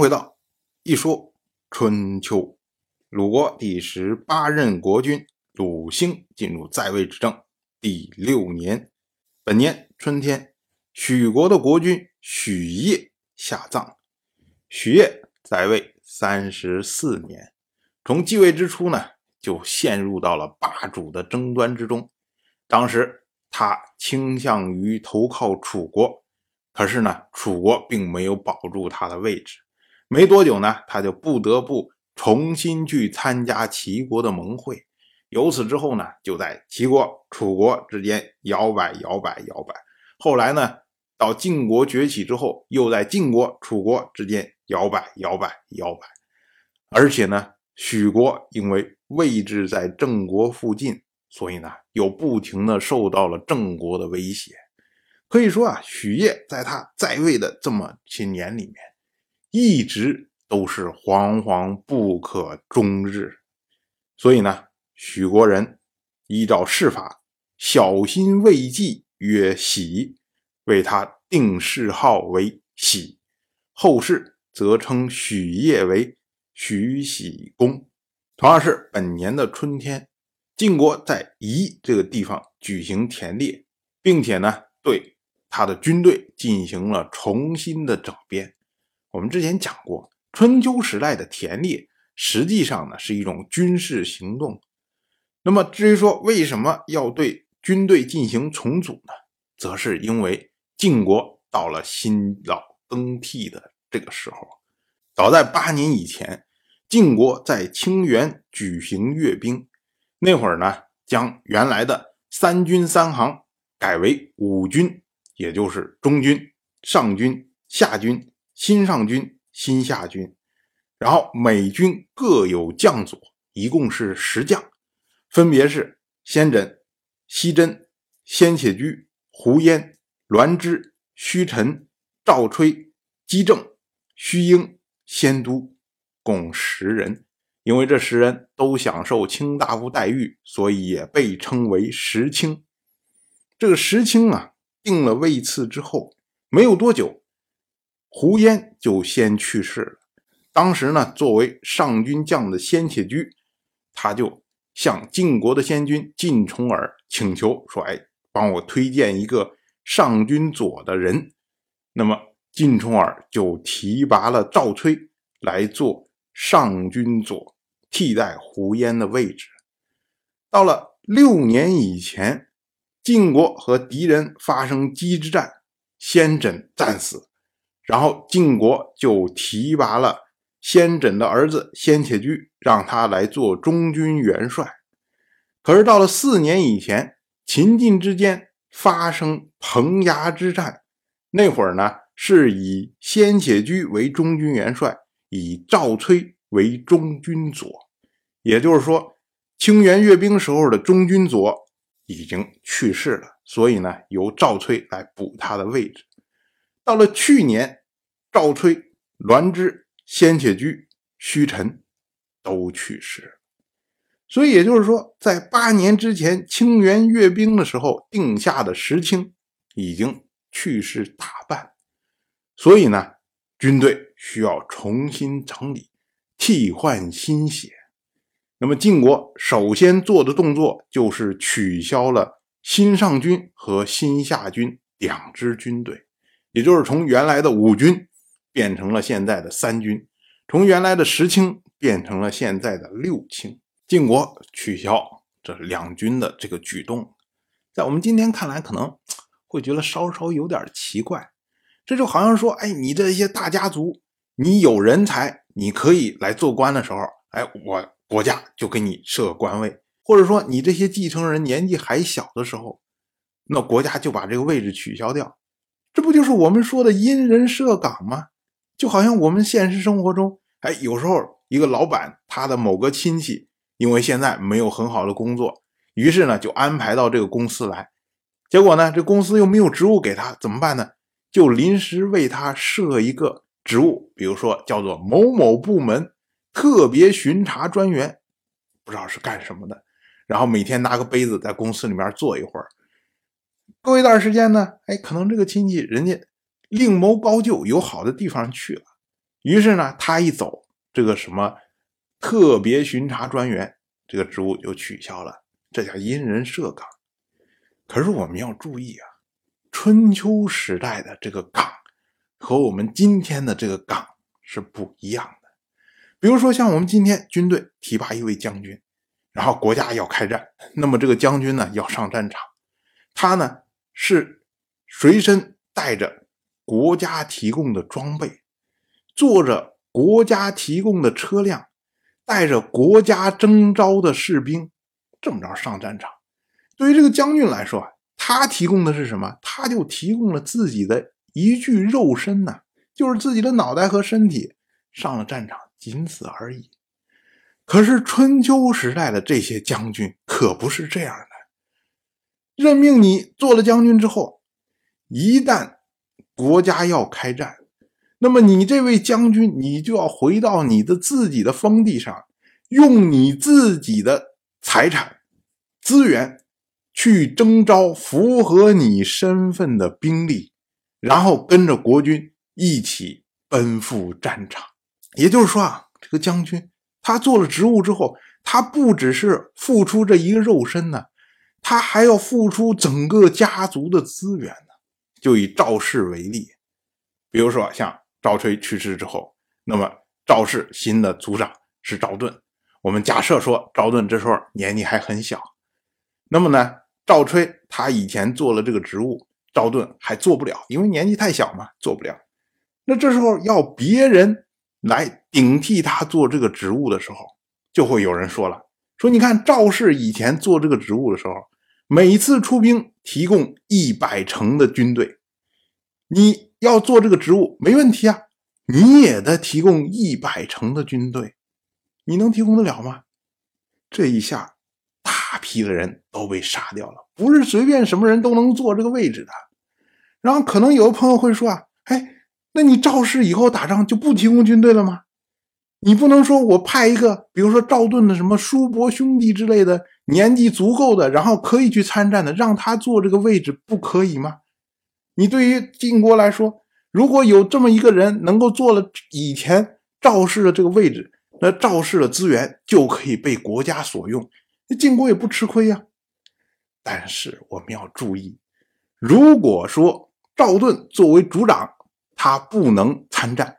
回到一说春秋，鲁国第十八任国君鲁兴进入在位执政第六年，本年春天，许国的国君许业下葬。许业在位三十四年，从继位之初呢，就陷入到了霸主的争端之中。当时他倾向于投靠楚国，可是呢，楚国并没有保住他的位置。没多久呢，他就不得不重新去参加齐国的盟会。由此之后呢，就在齐国、楚国之间摇摆、摇摆、摇摆。后来呢，到晋国崛起之后，又在晋国、楚国之间摇摆、摇摆、摇摆。而且呢，许国因为位置在郑国附近。所以呢，又不停的受到了郑国的威胁。可以说啊，许业在他在位的这么些年里面，一直都是惶惶不可终日。所以呢，许国人依照世法，小心未继曰喜，为他定谥号为喜。后世则称许业为许喜公。同样是本年的春天。晋国在夷这个地方举行田猎，并且呢，对他的军队进行了重新的整编。我们之前讲过，春秋时代的田猎实际上呢是一种军事行动。那么至于说为什么要对军队进行重组呢？则是因为晋国到了新老更替的这个时候。早在八年以前，晋国在清源举行阅兵。那会儿呢，将原来的三军三行改为五军，也就是中军、上军、下军、新上军、新下军，然后每军各有将佐，一共是十将，分别是先轸、西真、先且居、胡延、栾枝、虚臣、赵吹、姬正、虚英、先都，共十人。因为这十人都享受卿大夫待遇，所以也被称为十卿。这个十卿啊，定了位次之后，没有多久，胡延就先去世了。当时呢，作为上军将的先且居，他就向晋国的先君晋重耳请求说：“哎，帮我推荐一个上军佐的人。”那么晋重耳就提拔了赵崔来做。上军佐替代胡延的位置。到了六年以前，晋国和敌人发生激之战，先轸战死，然后晋国就提拔了先轸的儿子先且居，让他来做中军元帅。可是到了四年以前，秦晋之间发生彭衙之战，那会儿呢，是以先且居为中军元帅。以赵崔为中军佐，也就是说，清源阅兵时候的中军佐已经去世了，所以呢，由赵崔来补他的位置。到了去年，赵崔、栾枝、先且居、虚臣都去世，所以也就是说，在八年之前清源阅兵的时候定下的时清已经去世大半，所以呢。军队需要重新整理，替换新血。那么晋国首先做的动作就是取消了新上军和新下军两支军队，也就是从原来的五军变成了现在的三军，从原来的十卿变成了现在的六卿。晋国取消这两军的这个举动，在我们今天看来可能会觉得稍稍有点奇怪。这就好像说，哎，你这些大家族，你有人才，你可以来做官的时候，哎，我国家就给你设官位，或者说你这些继承人年纪还小的时候，那国家就把这个位置取消掉，这不就是我们说的因人设岗吗？就好像我们现实生活中，哎，有时候一个老板他的某个亲戚，因为现在没有很好的工作，于是呢就安排到这个公司来，结果呢这公司又没有职务给他，怎么办呢？就临时为他设一个职务，比如说叫做某某部门特别巡查专员，不知道是干什么的。然后每天拿个杯子在公司里面坐一会儿。过一段时间呢，哎，可能这个亲戚人家另谋高就，有好的地方去了。于是呢，他一走，这个什么特别巡查专员这个职务就取消了，这叫因人设岗。可是我们要注意啊，春秋时代的这个岗和我们今天的这个岗是不一样的。比如说，像我们今天军队提拔一位将军，然后国家要开战，那么这个将军呢要上战场，他呢是随身带着国家提供的装备。坐着国家提供的车辆，带着国家征召的士兵，这么着上战场。对于这个将军来说，他提供的是什么？他就提供了自己的一具肉身呐，就是自己的脑袋和身体上了战场，仅此而已。可是春秋时代的这些将军可不是这样的，任命你做了将军之后，一旦国家要开战。那么你这位将军，你就要回到你的自己的封地上，用你自己的财产资源去征召符合你身份的兵力，然后跟着国军一起奔赴战场。也就是说啊，这个将军他做了职务之后，他不只是付出这一个肉身呢，他还要付出整个家族的资源。就以赵氏为例，比如说像。赵吹去世之后，那么赵氏新的族长是赵盾。我们假设说赵盾这时候年纪还很小，那么呢，赵吹他以前做了这个职务，赵盾还做不了，因为年纪太小嘛，做不了。那这时候要别人来顶替他做这个职务的时候，就会有人说了：说你看赵氏以前做这个职务的时候，每次出兵提供一百城的军队，你。要做这个职务没问题啊，你也得提供一百成的军队，你能提供得了吗？这一下，大批的人都被杀掉了，不是随便什么人都能坐这个位置的。然后可能有的朋友会说啊，哎，那你赵氏以后打仗就不提供军队了吗？你不能说我派一个，比如说赵盾的什么叔伯兄弟之类的，年纪足够的，然后可以去参战的，让他坐这个位置，不可以吗？你对于晋国来说，如果有这么一个人能够做了以前赵氏的这个位置，那赵氏的资源就可以被国家所用，那晋国也不吃亏呀。但是我们要注意，如果说赵盾作为族长，他不能参战，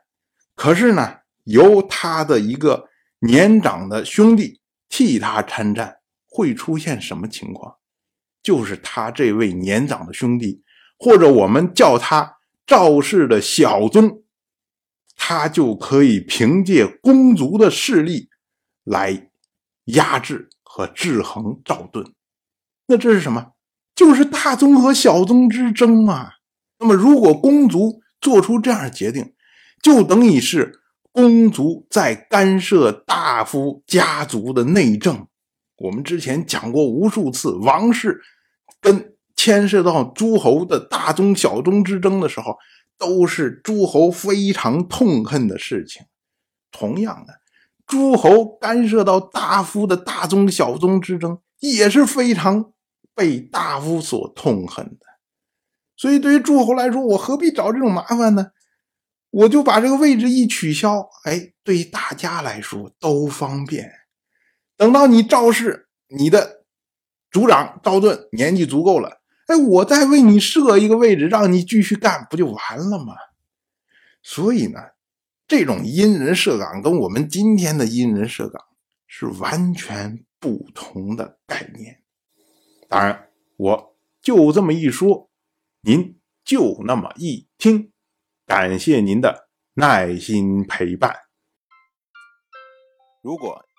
可是呢，由他的一个年长的兄弟替他参战，会出现什么情况？就是他这位年长的兄弟。或者我们叫他赵氏的小宗，他就可以凭借公族的势力来压制和制衡赵盾。那这是什么？就是大宗和小宗之争啊。那么，如果公族做出这样的决定，就等于是公族在干涉大夫家族的内政。我们之前讲过无数次，王室跟。牵涉到诸侯的大宗小宗之争的时候，都是诸侯非常痛恨的事情。同样的，诸侯干涉到大夫的大宗小宗之争，也是非常被大夫所痛恨的。所以，对于诸侯来说，我何必找这种麻烦呢？我就把这个位置一取消，哎，对大家来说都方便。等到你赵氏，你的族长赵盾年纪足够了。哎，我再为你设一个位置，让你继续干，不就完了吗？所以呢，这种因人设岗跟我们今天的因人设岗是完全不同的概念。当然，我就这么一说，您就那么一听，感谢您的耐心陪伴。如果